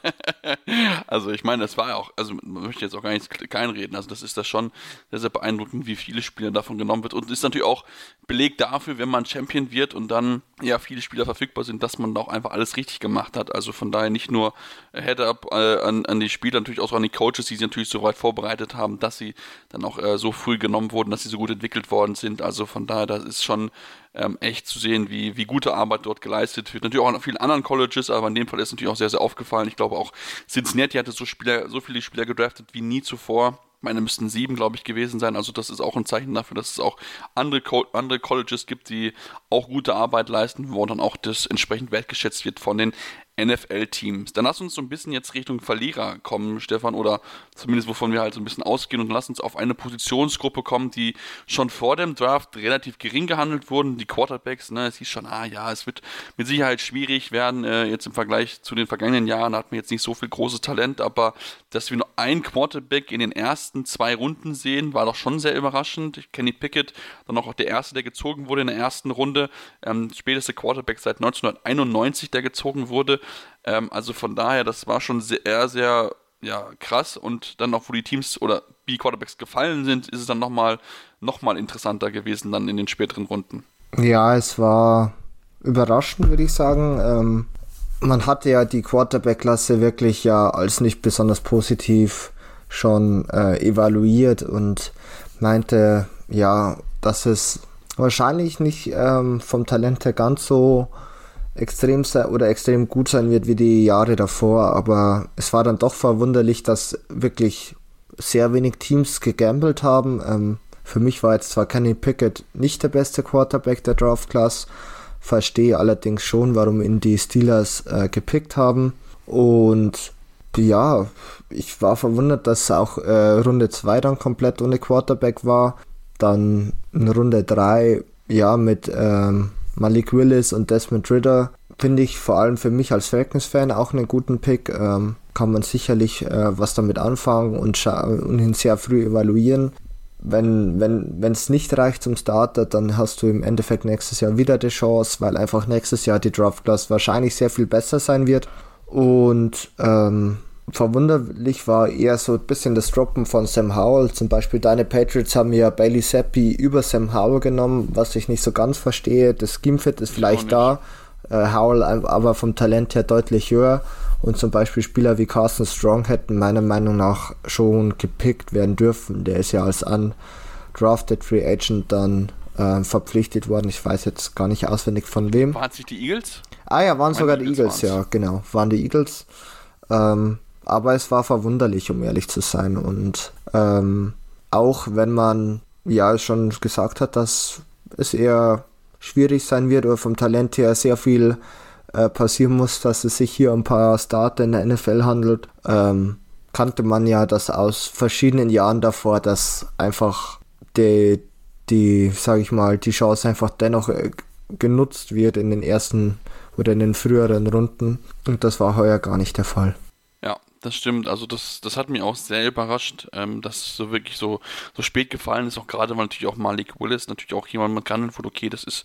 also ich meine, das war ja auch, also man möchte jetzt auch gar nicht kleinreden, also das ist das schon sehr, sehr beeindruckend, wie viele Spieler davon genommen wird und ist natürlich auch Beleg dafür, wenn man Champion wird und dann ja viele Spieler verfügbar sind, dass man auch einfach alles richtig gemacht hat. Also von daher nicht nur Head-up äh, an, an die Spieler, natürlich auch an die Coaches, die sie natürlich so weit vorbereitet haben, dass sie dann auch äh, so früh genommen wurden, dass sie so gut entwickelt worden sind. Also von daher, das ist schon ähm, echt zu sehen, wie, wie gute Arbeit dort geleistet wird. Natürlich auch an vielen anderen Colleges, aber in dem Fall ist natürlich auch sehr, sehr aufgefallen. Ich glaube auch Cincinnati hatte so Spieler, so viele Spieler gedraftet wie nie zuvor meine, müssten sieben, glaube ich, gewesen sein. Also das ist auch ein Zeichen dafür, dass es auch andere, Co andere Colleges gibt, die auch gute Arbeit leisten, wo dann auch das entsprechend wertgeschätzt wird von den NFL-Teams. Dann lass uns so ein bisschen jetzt Richtung Verlierer kommen, Stefan, oder zumindest wovon wir halt so ein bisschen ausgehen und lass uns auf eine Positionsgruppe kommen, die schon vor dem Draft relativ gering gehandelt wurden. Die Quarterbacks, ne, es hieß schon, ah ja, es wird mit Sicherheit schwierig werden, äh, jetzt im Vergleich zu den vergangenen Jahren hat man jetzt nicht so viel großes Talent, aber dass wir nur ein Quarterback in den ersten zwei Runden sehen, war doch schon sehr überraschend. Kenny Pickett, dann auch der erste, der gezogen wurde in der ersten Runde, ähm, späteste Quarterback seit 1991, der gezogen wurde. Ähm, also von daher, das war schon sehr, sehr ja, krass und dann noch, wo die Teams oder die Quarterbacks gefallen sind, ist es dann nochmal noch mal interessanter gewesen dann in den späteren Runden. Ja, es war überraschend, würde ich sagen. Ähm, man hatte ja die Quarterback-Klasse wirklich ja als nicht besonders positiv schon äh, evaluiert und meinte, ja, dass es wahrscheinlich nicht ähm, vom Talent her ganz so extrem sein oder extrem gut sein wird wie die Jahre davor, aber es war dann doch verwunderlich, dass wirklich sehr wenig Teams gegambelt haben. Ähm, für mich war jetzt zwar Kenny Pickett nicht der beste Quarterback der Draft Class, verstehe allerdings schon, warum ihn die Steelers äh, gepickt haben. Und ja, ich war verwundert, dass auch äh, Runde 2 dann komplett ohne Quarterback war. Dann in Runde 3, ja, mit ähm, Malik Willis und Desmond Ritter finde ich vor allem für mich als Falcons-Fan auch einen guten Pick. Ähm, kann man sicherlich äh, was damit anfangen und, und ihn sehr früh evaluieren. Wenn es nicht reicht zum Starter, dann hast du im Endeffekt nächstes Jahr wieder die Chance, weil einfach nächstes Jahr die Draft Class wahrscheinlich sehr viel besser sein wird. Und ähm, verwunderlich war eher so ein bisschen das Droppen von Sam Howell. Zum Beispiel deine Patriots haben ja Bailey Seppi über Sam Howell genommen, was ich nicht so ganz verstehe. Das Schemefit ist vielleicht da, äh, Howell aber vom Talent her deutlich höher. Und zum Beispiel Spieler wie Carson Strong hätten meiner Meinung nach schon gepickt werden dürfen. Der ist ja als undrafted Free Agent dann äh, verpflichtet worden. Ich weiß jetzt gar nicht auswendig von wem. Waren es nicht die Eagles? Ah ja, waren sogar die Eagles, Eagles ja, genau. Waren die Eagles. Ähm, aber es war verwunderlich, um ehrlich zu sein. Und ähm, auch wenn man ja schon gesagt hat, dass es eher schwierig sein wird oder vom Talent her sehr viel äh, passieren muss, dass es sich hier um ein paar Starter in der NFL handelt, ähm, kannte man ja das aus verschiedenen Jahren davor, dass einfach die, die sage ich mal, die Chance einfach dennoch äh, genutzt wird in den ersten oder in den früheren Runden. Und das war heuer gar nicht der Fall das stimmt. Also das, das hat mich auch sehr überrascht, ähm, dass so wirklich so, so spät gefallen ist. Auch gerade, weil natürlich auch Malik Willis natürlich auch jemand man kann, okay, das ist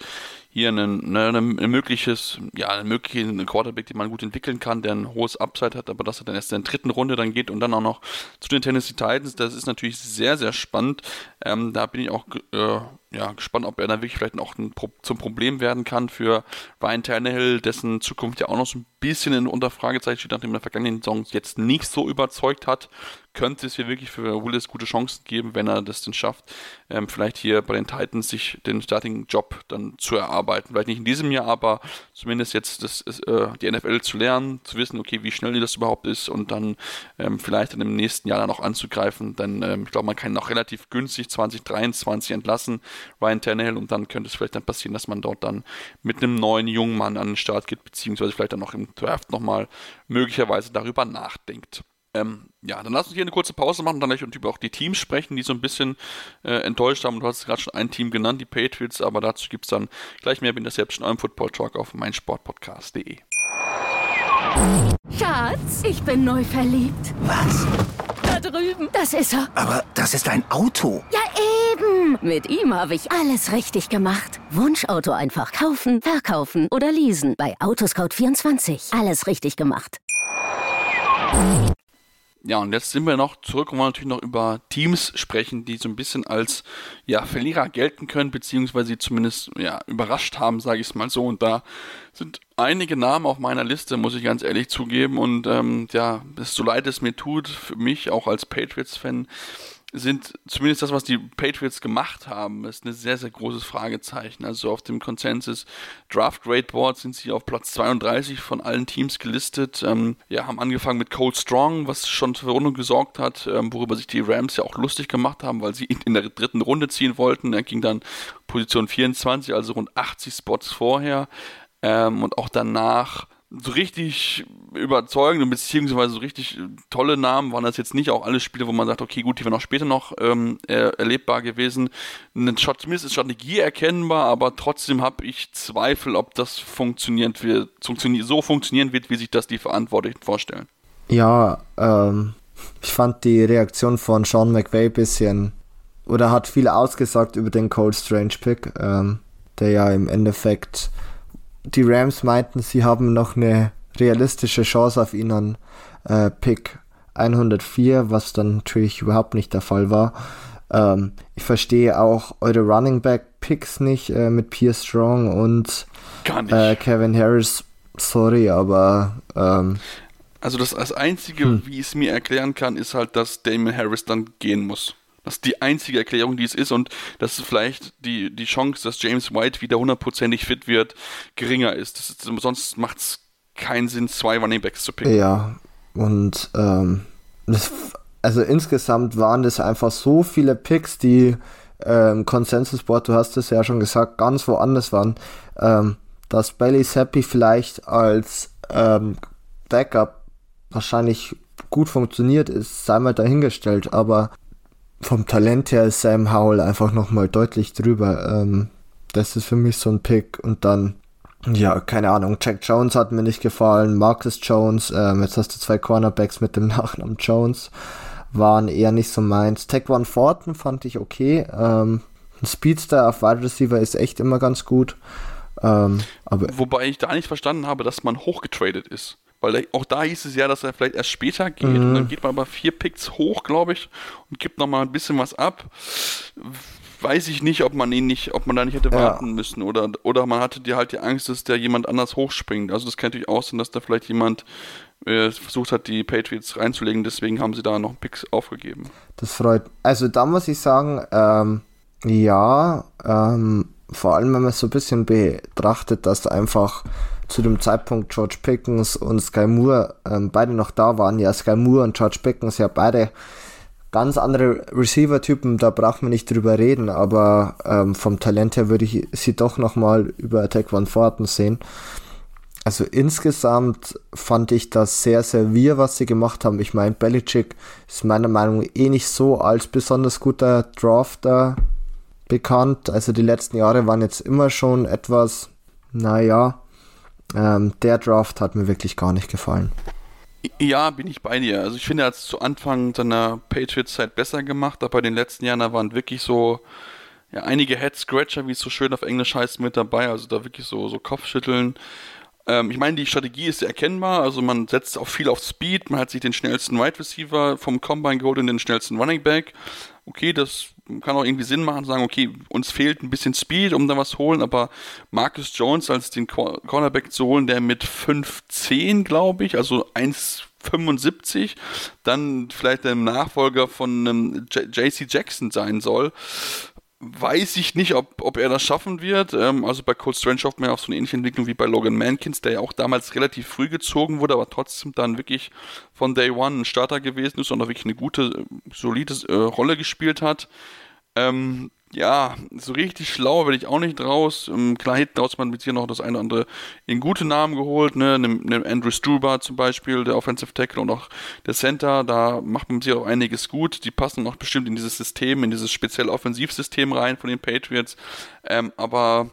hier ein, ne, ein, mögliches, ja, ein möglicher Quarterback, den man gut entwickeln kann, der ein hohes Upside hat, aber dass er dann erst in der dritten Runde dann geht und dann auch noch zu den Tennessee Titans, das ist natürlich sehr, sehr spannend. Ähm, da bin ich auch äh, ja, gespannt, ob er dann wirklich vielleicht auch ein zum Problem werden kann für Ryan Tannehill, dessen Zukunft ja auch noch so ein bisschen in Unterfragezeichen steht, nachdem er in der vergangenen Saison jetzt nicht so überzeugt hat könnte es hier wirklich für Willis gute Chancen geben, wenn er das denn schafft, ähm, vielleicht hier bei den Titans sich den Starting-Job dann zu erarbeiten. Vielleicht nicht in diesem Jahr, aber zumindest jetzt das, äh, die NFL zu lernen, zu wissen, okay, wie schnell das überhaupt ist und dann ähm, vielleicht dann im nächsten Jahr dann auch anzugreifen. Dann, ähm, ich glaube, man kann ihn auch relativ günstig 2023 entlassen, Ryan Tannehill, und dann könnte es vielleicht dann passieren, dass man dort dann mit einem neuen jungen Mann an den Start geht, beziehungsweise vielleicht dann noch im Draft nochmal möglicherweise darüber nachdenkt. Ähm, ja, dann lass uns hier eine kurze Pause machen dann gleich über auch die Teams sprechen, die so ein bisschen äh, enttäuscht haben. Du hast gerade schon ein Team genannt, die Patriots, aber dazu gibt es dann gleich mehr Interception eurem Football Talk auf meinsportpodcast.de. Schatz, ich bin neu verliebt. Was? Da drüben. Das ist er. Aber das ist ein Auto. Ja, eben. Mit ihm habe ich alles richtig gemacht. Wunschauto einfach kaufen, verkaufen oder leasen. Bei Autoscout24. Alles richtig gemacht. Ja, und jetzt sind wir noch zurück und wollen natürlich noch über Teams sprechen, die so ein bisschen als ja, Verlierer gelten können, beziehungsweise zumindest ja, überrascht haben, sage ich es mal so. Und da sind einige Namen auf meiner Liste, muss ich ganz ehrlich zugeben. Und ähm, ja, so leid es mir tut, für mich auch als Patriots-Fan, sind zumindest das, was die Patriots gemacht haben, ist ein sehr, sehr großes Fragezeichen. Also auf dem Consensus Draft Grade Board sind sie auf Platz 32 von allen Teams gelistet. Ähm, ja, haben angefangen mit Cold Strong, was schon für Verwundung gesorgt hat, ähm, worüber sich die Rams ja auch lustig gemacht haben, weil sie ihn in der dritten Runde ziehen wollten. Er ging dann Position 24, also rund 80 Spots vorher. Ähm, und auch danach so richtig überzeugende beziehungsweise so richtig tolle Namen waren das jetzt nicht. Auch alle Spiele, wo man sagt, okay, gut, die wären auch später noch ähm, erlebbar gewesen. Eine Shot Smith ist Strategie erkennbar, aber trotzdem habe ich Zweifel, ob das funktioniert wird, funktioniert, so funktionieren wird, wie sich das die Verantwortlichen vorstellen. Ja, ähm, ich fand die Reaktion von Sean McVay ein bisschen oder hat viel ausgesagt über den Cold Strange Pick, ähm, der ja im Endeffekt die Rams meinten, sie haben noch eine realistische Chance auf ihn an äh, Pick 104, was dann natürlich überhaupt nicht der Fall war. Ähm, ich verstehe auch eure Running Back Picks nicht äh, mit Pierre Strong und äh, Kevin Harris. Sorry, aber ähm, also das, das Einzige, hm. wie ich es mir erklären kann, ist halt, dass Damon Harris dann gehen muss. Das ist die einzige Erklärung, die es ist und dass vielleicht die, die Chance, dass James White wieder hundertprozentig fit wird, geringer ist. ist sonst macht es keinen Sinn, zwei Running Backs zu picken. Ja, und ähm, das, also insgesamt waren das einfach so viele Picks, die ähm, Consensus Board, du hast es ja schon gesagt, ganz woanders waren. Ähm, dass Bailey Seppi vielleicht als ähm, Backup wahrscheinlich gut funktioniert ist, sei mal dahingestellt, aber vom Talent her ist Sam Howell einfach nochmal deutlich drüber. Ähm, das ist für mich so ein Pick. Und dann, ja, keine Ahnung, Jack Jones hat mir nicht gefallen, Marcus Jones, ähm, jetzt hast du zwei Cornerbacks mit dem Nachnamen Jones, waren eher nicht so meins. One Forten fand ich okay. Ähm, ein Speedster auf Wide Receiver ist echt immer ganz gut. Ähm, Wobei ich da nicht verstanden habe, dass man hochgetradet ist. Weil auch da hieß es ja, dass er vielleicht erst später geht. Mhm. Und dann geht man aber vier Picks hoch, glaube ich, und gibt nochmal ein bisschen was ab. Weiß ich nicht, ob man ihn nicht, ob man da nicht hätte warten ja. müssen. Oder, oder man hatte die halt die Angst, dass der jemand anders hochspringt. Also das kann natürlich auch sein, dass da vielleicht jemand äh, versucht hat, die Patriots reinzulegen. Deswegen haben sie da noch Picks aufgegeben. Das freut. Also da muss ich sagen, ähm, ja, ähm, vor allem wenn man es so ein bisschen betrachtet, dass einfach zu dem Zeitpunkt George Pickens und Sky Moore ähm, beide noch da waren. Ja, Sky Moore und George Pickens ja beide ganz andere Receiver-Typen, da braucht man nicht drüber reden, aber ähm, vom Talent her würde ich sie doch nochmal über Attack One Forten sehen. Also insgesamt fand ich das sehr, sehr wir, was sie gemacht haben. Ich meine, Belichick ist meiner Meinung nach eh nicht so als besonders guter Drafter bekannt. Also die letzten Jahre waren jetzt immer schon etwas, naja, ähm, der Draft hat mir wirklich gar nicht gefallen. Ja, bin ich bei dir. Also ich finde, er hat es zu Anfang seiner Patriots-Zeit besser gemacht, aber bei den letzten Jahren, da waren wirklich so ja, einige Head-Scratcher, wie es so schön auf Englisch heißt, mit dabei. Also da wirklich so, so Kopfschütteln. Ähm, ich meine, die Strategie ist erkennbar. Also man setzt auch viel auf Speed. Man hat sich den schnellsten Wide Receiver vom Combine geholt und den schnellsten Running Back. Okay, das kann auch irgendwie Sinn machen, sagen, okay, uns fehlt ein bisschen Speed, um da was zu holen, aber Marcus Jones als den Cornerback zu holen, der mit 5'10, glaube ich, also 1,75, dann vielleicht der Nachfolger von JC Jackson sein soll, weiß ich nicht, ob, ob er das schaffen wird. Ähm, also bei Cole Strange hofft man auf so eine ähnliche Entwicklung wie bei Logan Mankins, der ja auch damals relativ früh gezogen wurde, aber trotzdem dann wirklich von Day One ein Starter gewesen ist und auch wirklich eine gute, solide äh, Rolle gespielt hat. Ähm, ja, so richtig schlau werde ich auch nicht draus. Ähm, klar, hinten raus man mit hier noch das eine oder andere in gute Namen geholt, ne? Nimm, nimm Andrew Struber zum Beispiel, der Offensive Tackle und auch der Center, da macht man sich auch einiges gut. Die passen auch bestimmt in dieses System, in dieses spezielle Offensivsystem rein von den Patriots. Ähm, aber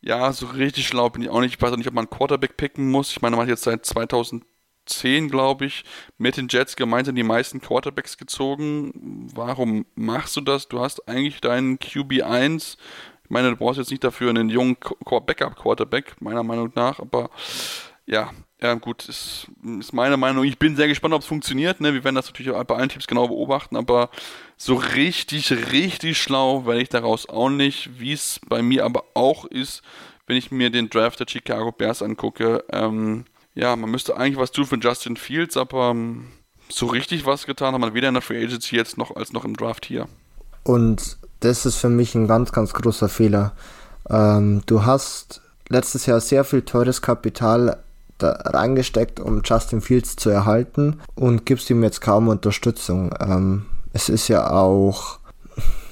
ja, so richtig schlau bin ich auch nicht. Ich weiß auch nicht, ob man einen Quarterback picken muss. Ich meine, man hat jetzt seit 2000 10, glaube ich, mit den Jets gemeinsam die meisten Quarterbacks gezogen. Warum machst du das? Du hast eigentlich deinen QB1. Ich meine, du brauchst jetzt nicht dafür einen jungen Backup-Quarterback, meiner Meinung nach, aber ja, ja, gut, ist, ist meine Meinung. Ich bin sehr gespannt, ob es funktioniert. Ne? Wir werden das natürlich bei allen Teams genau beobachten, aber so richtig, richtig schlau werde ich daraus auch nicht. Wie es bei mir aber auch ist, wenn ich mir den Draft der Chicago Bears angucke. Ähm, ja, man müsste eigentlich was tun für Justin Fields, aber ähm, so richtig was getan hat man weder in der Free Agency jetzt noch als noch im Draft hier. Und das ist für mich ein ganz, ganz großer Fehler. Ähm, du hast letztes Jahr sehr viel teures Kapital da reingesteckt, um Justin Fields zu erhalten und gibst ihm jetzt kaum Unterstützung. Ähm, es ist ja auch,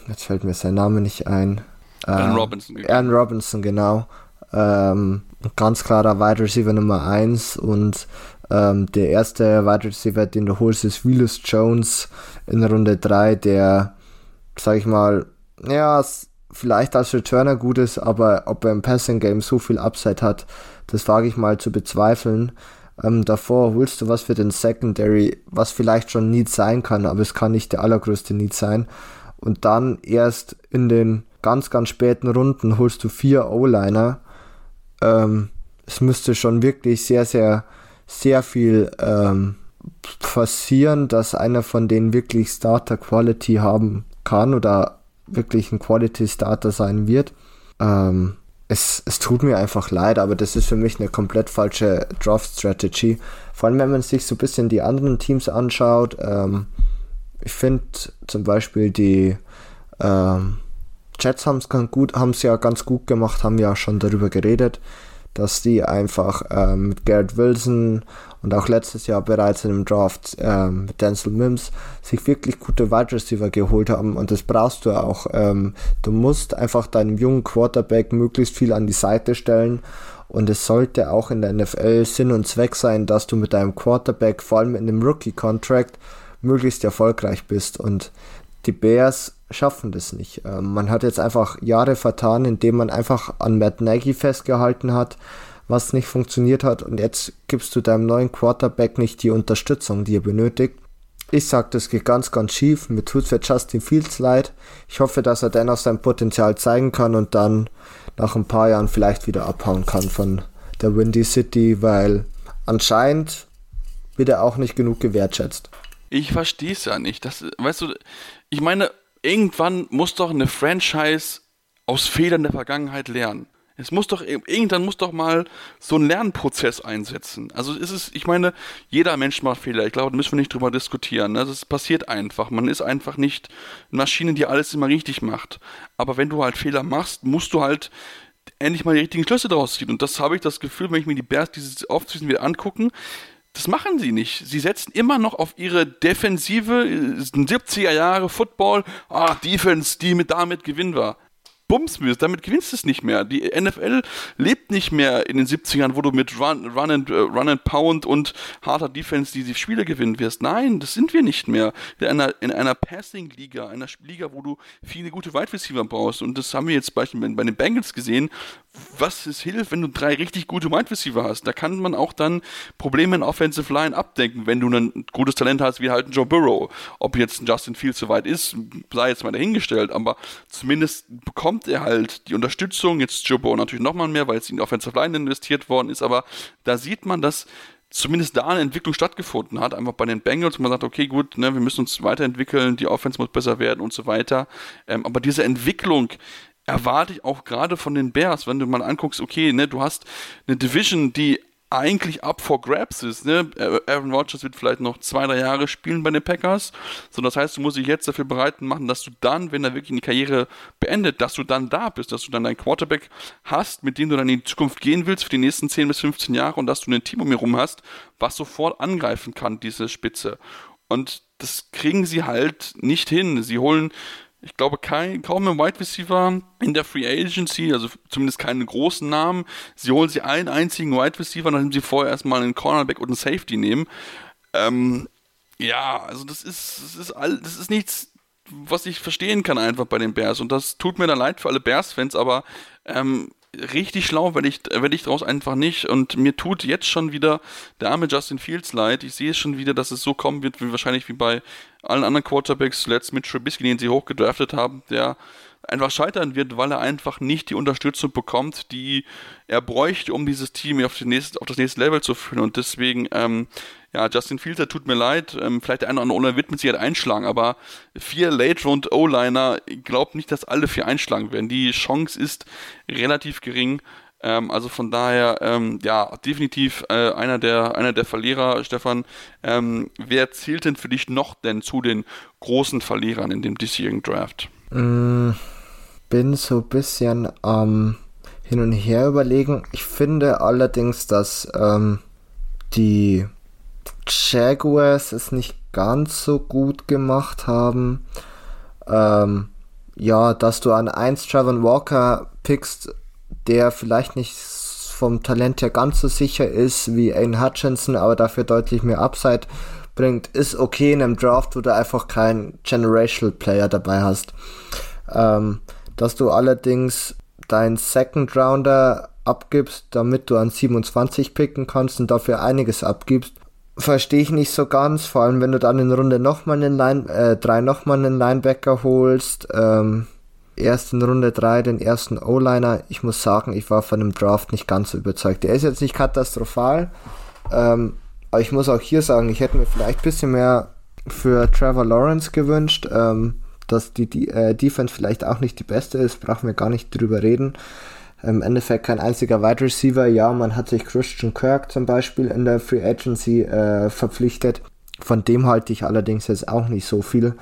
jetzt fällt mir sein Name nicht ein. Aaron ähm, Robinson. Aaron Robinson, genau. Ähm, ganz klarer Wide Receiver Nummer 1 und ähm, der erste Wide Receiver, den du holst, ist Willis Jones in Runde 3, der, sag ich mal, ja, vielleicht als Returner gut ist, aber ob er im Passing Game so viel Upside hat, das wage ich mal zu bezweifeln. Ähm, davor holst du was für den Secondary, was vielleicht schon Need sein kann, aber es kann nicht der allergrößte Need sein. Und dann erst in den ganz, ganz späten Runden holst du vier O-Liner. Ähm, es müsste schon wirklich sehr, sehr, sehr viel ähm, passieren, dass einer von denen wirklich Starter Quality haben kann oder wirklich ein Quality Starter sein wird. Ähm, es, es tut mir einfach leid, aber das ist für mich eine komplett falsche Draft Strategy. Vor allem, wenn man sich so ein bisschen die anderen Teams anschaut. Ähm, ich finde zum Beispiel die ähm, Jets haben es ja ganz gut gemacht, haben ja schon darüber geredet, dass die einfach ähm, mit Garrett Wilson und auch letztes Jahr bereits in dem Draft ähm, mit Denzel Mims sich wirklich gute Wide Receiver geholt haben und das brauchst du auch. Ähm, du musst einfach deinem jungen Quarterback möglichst viel an die Seite stellen und es sollte auch in der NFL Sinn und Zweck sein, dass du mit deinem Quarterback, vor allem in dem Rookie-Contract, möglichst erfolgreich bist und die Bears schaffen das nicht. Ähm, man hat jetzt einfach Jahre vertan, indem man einfach an Matt Nagy festgehalten hat, was nicht funktioniert hat und jetzt gibst du deinem neuen Quarterback nicht die Unterstützung, die er benötigt. Ich sag, das geht ganz, ganz schief. Mir tut für Justin Fields leid. Ich hoffe, dass er dennoch sein Potenzial zeigen kann und dann nach ein paar Jahren vielleicht wieder abhauen kann von der Windy City, weil anscheinend wird er auch nicht genug gewertschätzt. Ich verstehe es ja nicht. Das, weißt du, ich meine, irgendwann muss doch eine Franchise aus Fehlern der Vergangenheit lernen. Es muss doch, irgendwann muss doch mal so ein Lernprozess einsetzen. Also ist es, ich meine, jeder Mensch macht Fehler. Ich glaube, da müssen wir nicht drüber diskutieren. Ne? Das passiert einfach. Man ist einfach nicht eine Maschine, die alles immer richtig macht. Aber wenn du halt Fehler machst, musst du halt endlich mal die richtigen Schlüsse draus ziehen. Und das habe ich das Gefühl, wenn ich mir die Bears dieses Offseason wieder angucken, das machen sie nicht. Sie setzen immer noch auf ihre defensive 70er Jahre Football, ah, Defense, die mit damit gewinnen war. Bumsmüs, damit gewinnst du es nicht mehr. Die NFL lebt nicht mehr in den 70ern, wo du mit Run, Run, and, uh, Run and Pound und harter Defense diese Spiele gewinnen wirst. Nein, das sind wir nicht mehr. In einer, in einer Passing-Liga, einer Liga, wo du viele gute Wide Receiver brauchst. Und das haben wir jetzt beispielsweise bei den Bengals gesehen, was es hilft, wenn du drei richtig gute Wide Receiver hast. Da kann man auch dann Probleme in Offensive Line abdenken, wenn du ein gutes Talent hast, wie halt ein Joe Burrow. Ob jetzt ein Justin Fields so weit ist, sei jetzt mal dahingestellt, aber zumindest bekommt er halt die Unterstützung. Jetzt Joe Burrow natürlich nochmal mehr, weil es in die Offensive Line investiert worden ist, aber da sieht man, dass zumindest da eine Entwicklung stattgefunden hat, einfach bei den Bengals, wo man sagt, okay, gut, ne, wir müssen uns weiterentwickeln, die Offense muss besser werden und so weiter. Ähm, aber diese Entwicklung erwarte ich auch gerade von den Bears, wenn du mal anguckst, okay, ne, du hast eine Division, die eigentlich up for grabs ist. Ne? Aaron Rodgers wird vielleicht noch zwei, drei Jahre spielen bei den Packers. So, das heißt, du musst dich jetzt dafür bereit machen, dass du dann, wenn er wirklich die Karriere beendet, dass du dann da bist, dass du dann deinen Quarterback hast, mit dem du dann in die Zukunft gehen willst für die nächsten 10 bis 15 Jahre und dass du ein Team um ihn rum hast, was sofort angreifen kann, diese Spitze. Und das kriegen sie halt nicht hin. Sie holen ich glaube, kein, kaum ein Wide Receiver in der Free Agency, also zumindest keine großen Namen. Sie holen sie einen einzigen Wide Receiver, nachdem sie vorher erstmal einen Cornerback und einen Safety nehmen. Ähm, ja, also das ist, das ist all, das ist nichts, was ich verstehen kann einfach bei den Bears. Und das tut mir dann leid für alle Bears-Fans, aber ähm, richtig schlau werde ich, werd ich daraus einfach nicht. Und mir tut jetzt schon wieder der arme Justin Fields leid. Ich sehe schon wieder, dass es so kommen wird, wie wahrscheinlich wie bei allen anderen Quarterbacks, zuletzt mit Trubisky, den sie hochgedraftet haben, der einfach scheitern wird, weil er einfach nicht die Unterstützung bekommt, die er bräuchte, um dieses Team auf, nächste, auf das nächste Level zu führen. Und deswegen, ähm, ja, Justin Fields, tut mir leid, ähm, vielleicht der eine oder andere wird mit Sicherheit einschlagen, aber vier Late-Round O-Liner, ich glaube nicht, dass alle vier einschlagen werden. Die Chance ist relativ gering. Ähm, also von daher, ähm, ja, definitiv äh, einer, der, einer der Verlierer, Stefan. Ähm, wer zählt denn für dich noch denn zu den großen Verlierern in dem diesjährigen Draft? Mm, bin so ein bisschen am hin und her überlegen. Ich finde allerdings, dass ähm, die Jaguars es nicht ganz so gut gemacht haben. Ähm, ja, dass du an 1 Trevor Walker pickst, der vielleicht nicht vom Talent her ganz so sicher ist wie Aiden Hutchinson, aber dafür deutlich mehr Upside bringt, ist okay in einem Draft, wo du einfach keinen Generational Player dabei hast. Ähm, dass du allerdings deinen Second Rounder abgibst, damit du an 27 picken kannst und dafür einiges abgibst, verstehe ich nicht so ganz, vor allem wenn du dann in Runde nochmal einen Line, äh, drei nochmal einen Linebacker holst, ähm, erst in Runde 3 den ersten O-Liner. Ich muss sagen, ich war von dem Draft nicht ganz so überzeugt. Der ist jetzt nicht katastrophal, ähm, aber ich muss auch hier sagen, ich hätte mir vielleicht ein bisschen mehr für Trevor Lawrence gewünscht, ähm, dass die, die äh, Defense vielleicht auch nicht die beste ist, brauchen wir gar nicht drüber reden. Im Endeffekt kein einziger Wide Receiver. Ja, man hat sich Christian Kirk zum Beispiel in der Free Agency äh, verpflichtet. Von dem halte ich allerdings jetzt auch nicht so viel.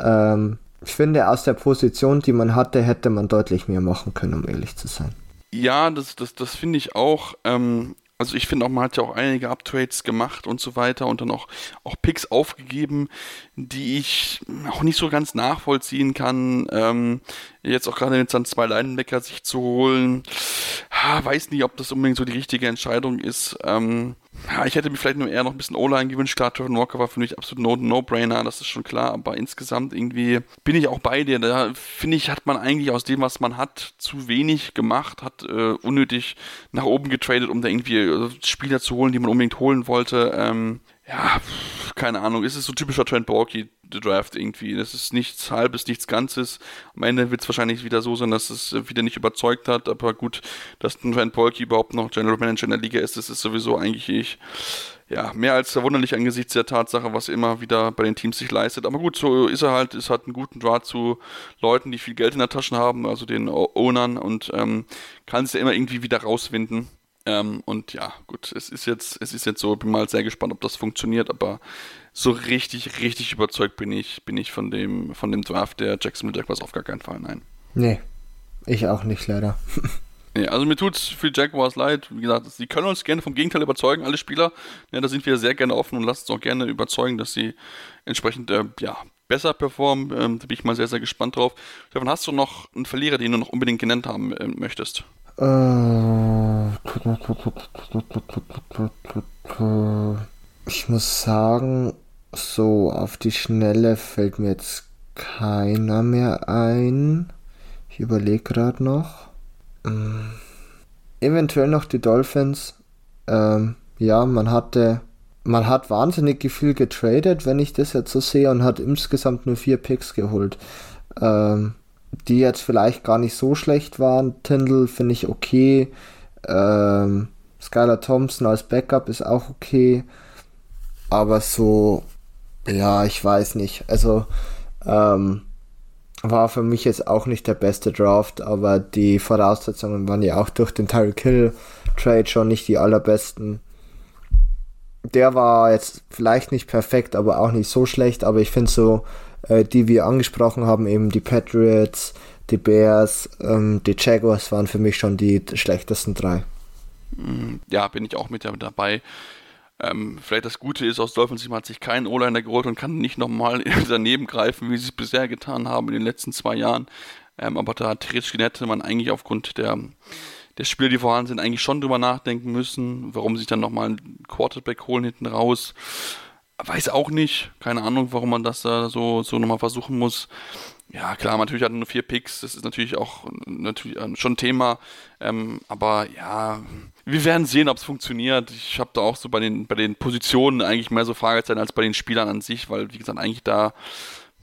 Ähm, ich finde, aus der Position, die man hatte, hätte man deutlich mehr machen können, um ehrlich zu sein. Ja, das, das, das finde ich auch. Ähm, also ich finde auch, man hat ja auch einige Uptrades gemacht und so weiter und dann auch, auch Picks aufgegeben, die ich auch nicht so ganz nachvollziehen kann. Ähm, jetzt auch gerade jetzt dann zwei Linebacker sich zu holen, ha, weiß nicht, ob das unbedingt so die richtige Entscheidung ist. Ähm, ja, ich hätte mir vielleicht nur eher noch ein bisschen O-Line gewünscht. Klar, Trevor Walker war für mich absolut No-Brainer, das ist schon klar. Aber insgesamt irgendwie bin ich auch bei dir. Da finde ich, hat man eigentlich aus dem, was man hat, zu wenig gemacht, hat äh, unnötig nach oben getradet, um da irgendwie äh, Spieler zu holen, die man unbedingt holen wollte. Ähm, ja, keine Ahnung, ist es so typischer Trent Borky Draft irgendwie. Das ist nichts halbes, nichts Ganzes. Am Ende wird es wahrscheinlich wieder so sein, dass es wieder nicht überzeugt hat, aber gut, dass Trent Borky überhaupt noch General Manager in der Liga ist, das ist sowieso eigentlich ich, ja, mehr als verwunderlich angesichts der Tatsache, was er immer wieder bei den Teams sich leistet. Aber gut, so ist er halt, ist halt einen guten Draht zu Leuten, die viel Geld in der Tasche haben, also den Ownern und ähm, kann es ja immer irgendwie wieder rauswinden. Ähm, und ja, gut, es ist jetzt, es ist jetzt so, bin mal sehr gespannt, ob das funktioniert, aber so richtig, richtig überzeugt bin ich, bin ich von dem, von dem Draft der Jacksonville Jaguars auf gar keinen Fall, nein. Nee, ich auch nicht, leider. nee, also mir tut es für Jaguars leid. Wie gesagt, sie können uns gerne vom Gegenteil überzeugen, alle Spieler. Ja, da sind wir sehr gerne offen und lassen uns auch gerne überzeugen, dass sie entsprechend, äh, ja, besser performen. Ähm, da bin ich mal sehr, sehr gespannt drauf. Stefan, hast du noch einen Verlierer, den du noch unbedingt genannt haben äh, möchtest? Ich muss sagen, so auf die Schnelle fällt mir jetzt keiner mehr ein. Ich überlege gerade noch. Ähm, eventuell noch die Dolphins. Ähm, ja, man hatte, man hat wahnsinnig viel getradet, wenn ich das jetzt so sehe, und hat insgesamt nur vier Picks geholt. Ähm, die jetzt vielleicht gar nicht so schlecht waren. Tindall finde ich okay. Ähm, Skylar Thompson als Backup ist auch okay. Aber so, ja, ich weiß nicht. Also, ähm, war für mich jetzt auch nicht der beste Draft, aber die Voraussetzungen waren ja auch durch den Tyreek Hill Trade schon nicht die allerbesten. Der war jetzt vielleicht nicht perfekt, aber auch nicht so schlecht, aber ich finde so, äh, die wir angesprochen haben, eben die Patriots, die Bears, ähm, die Jaguars waren für mich schon die schlechtesten drei. Mm, ja, bin ich auch mit dabei. Ähm, vielleicht das Gute ist, aus Dolphins hat sich kein O-Liner geholt und kann nicht nochmal daneben greifen, wie sie es bisher getan haben in den letzten zwei Jahren. Ähm, aber da theoretisch hätte man eigentlich aufgrund der, der Spiele, die vorhanden sind, eigentlich schon drüber nachdenken müssen, warum sich dann nochmal ein Quarterback holen hinten raus. Weiß auch nicht. Keine Ahnung, warum man das da so, so nochmal versuchen muss. Ja, klar, natürlich hat er nur vier Picks. Das ist natürlich auch natürlich schon ein Thema. Ähm, aber ja, wir werden sehen, ob es funktioniert. Ich habe da auch so bei den, bei den Positionen eigentlich mehr so Fragezeichen als bei den Spielern an sich, weil, wie gesagt, eigentlich da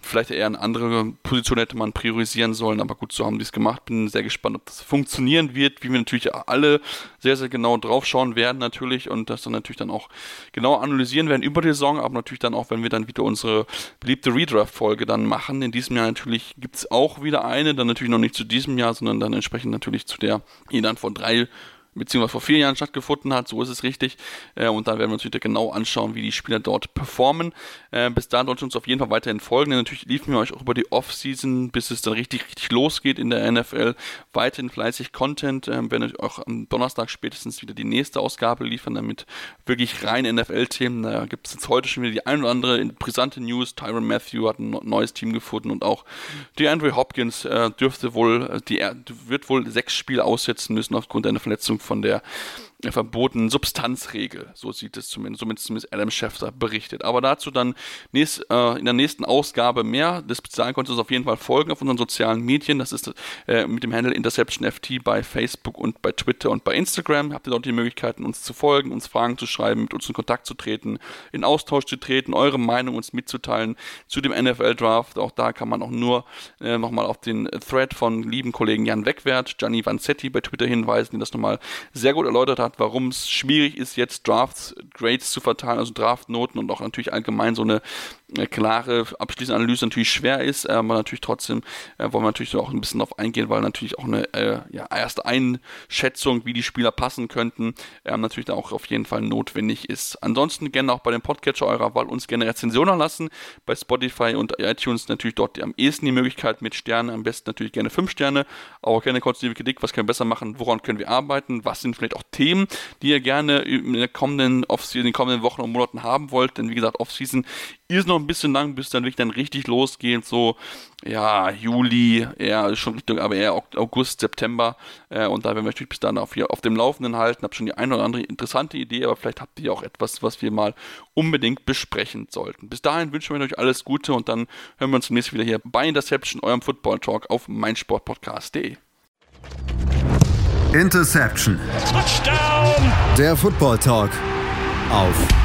vielleicht eher eine andere Position hätte man priorisieren sollen, aber gut, so haben die es gemacht. Bin sehr gespannt, ob das funktionieren wird, wie wir natürlich alle sehr, sehr genau draufschauen werden natürlich und das dann natürlich dann auch genau analysieren werden über die Saison, aber natürlich dann auch, wenn wir dann wieder unsere beliebte Redraft-Folge dann machen. In diesem Jahr natürlich gibt es auch wieder eine, dann natürlich noch nicht zu diesem Jahr, sondern dann entsprechend natürlich zu der, die dann vor drei beziehungsweise vor vier Jahren stattgefunden hat, so ist es richtig. Äh, und dann werden wir uns wieder genau anschauen, wie die Spieler dort performen. Äh, bis dahin sollten uns auf jeden Fall weiterhin folgen, denn natürlich liefen wir euch auch über die Off-Season, bis es dann richtig, richtig losgeht in der NFL, weiterhin fleißig Content. Äh, werden euch auch am Donnerstag spätestens wieder die nächste Ausgabe liefern, damit wirklich rein NFL-Themen. Da gibt es jetzt heute schon wieder die ein oder andere brisante News. Tyron Matthew hat ein neues Team gefunden und auch die Andrew Hopkins äh, dürfte wohl, äh, die, wird wohl sechs Spiele aussetzen müssen aufgrund einer Verletzung von der verbotenen Substanzregel. So sieht es zumindest, so zumindest Adam Schefter berichtet. Aber dazu dann nächst, äh, in der nächsten Ausgabe mehr. Das Spezial könnt ihr auf jeden Fall folgen auf unseren sozialen Medien. Das ist äh, mit dem Handle InterceptionFT bei Facebook und bei Twitter und bei Instagram. Habt ihr dort die Möglichkeiten, uns zu folgen, uns Fragen zu schreiben, mit uns in Kontakt zu treten, in Austausch zu treten, eure Meinung uns mitzuteilen zu dem NFL-Draft. Auch da kann man auch nur äh, nochmal auf den Thread von lieben Kollegen Jan Wegwert, Gianni Vanzetti bei Twitter hinweisen, die das nochmal sehr gut erläutert hat, warum es schwierig ist, jetzt Drafts, Grades zu verteilen, also Draftnoten und auch natürlich allgemein so eine, eine klare abschließende Analyse natürlich schwer ist, aber natürlich trotzdem äh, wollen wir natürlich auch ein bisschen darauf eingehen, weil natürlich auch eine äh, ja, erste Einschätzung, wie die Spieler passen könnten, äh, natürlich auch auf jeden Fall notwendig ist. Ansonsten gerne auch bei dem Podcatcher eurer Wahl uns gerne Rezensionen lassen, bei Spotify und iTunes natürlich dort am ehesten die Möglichkeit mit Sternen, am besten natürlich gerne 5 Sterne, aber auch gerne konstruktive Kritik, was können wir besser machen, woran können wir arbeiten, was sind vielleicht auch Themen, die ihr gerne in, der kommenden in den kommenden Wochen und Monaten haben wollt. Denn wie gesagt, Offseason ist noch ein bisschen lang, bis dann wirklich dann richtig losgeht. So, ja, Juli, eher schon Richtung, aber eher August, September. Äh, und da werden wir natürlich bis dann auf, hier auf dem Laufenden halten. Hab schon die eine oder andere interessante Idee, aber vielleicht habt ihr auch etwas, was wir mal unbedingt besprechen sollten. Bis dahin wünschen wir euch alles Gute und dann hören wir uns demnächst wieder hier bei Interception, eurem Football Talk auf meinsportpodcast.de. Interception. Touchdown. Der Football Talk auf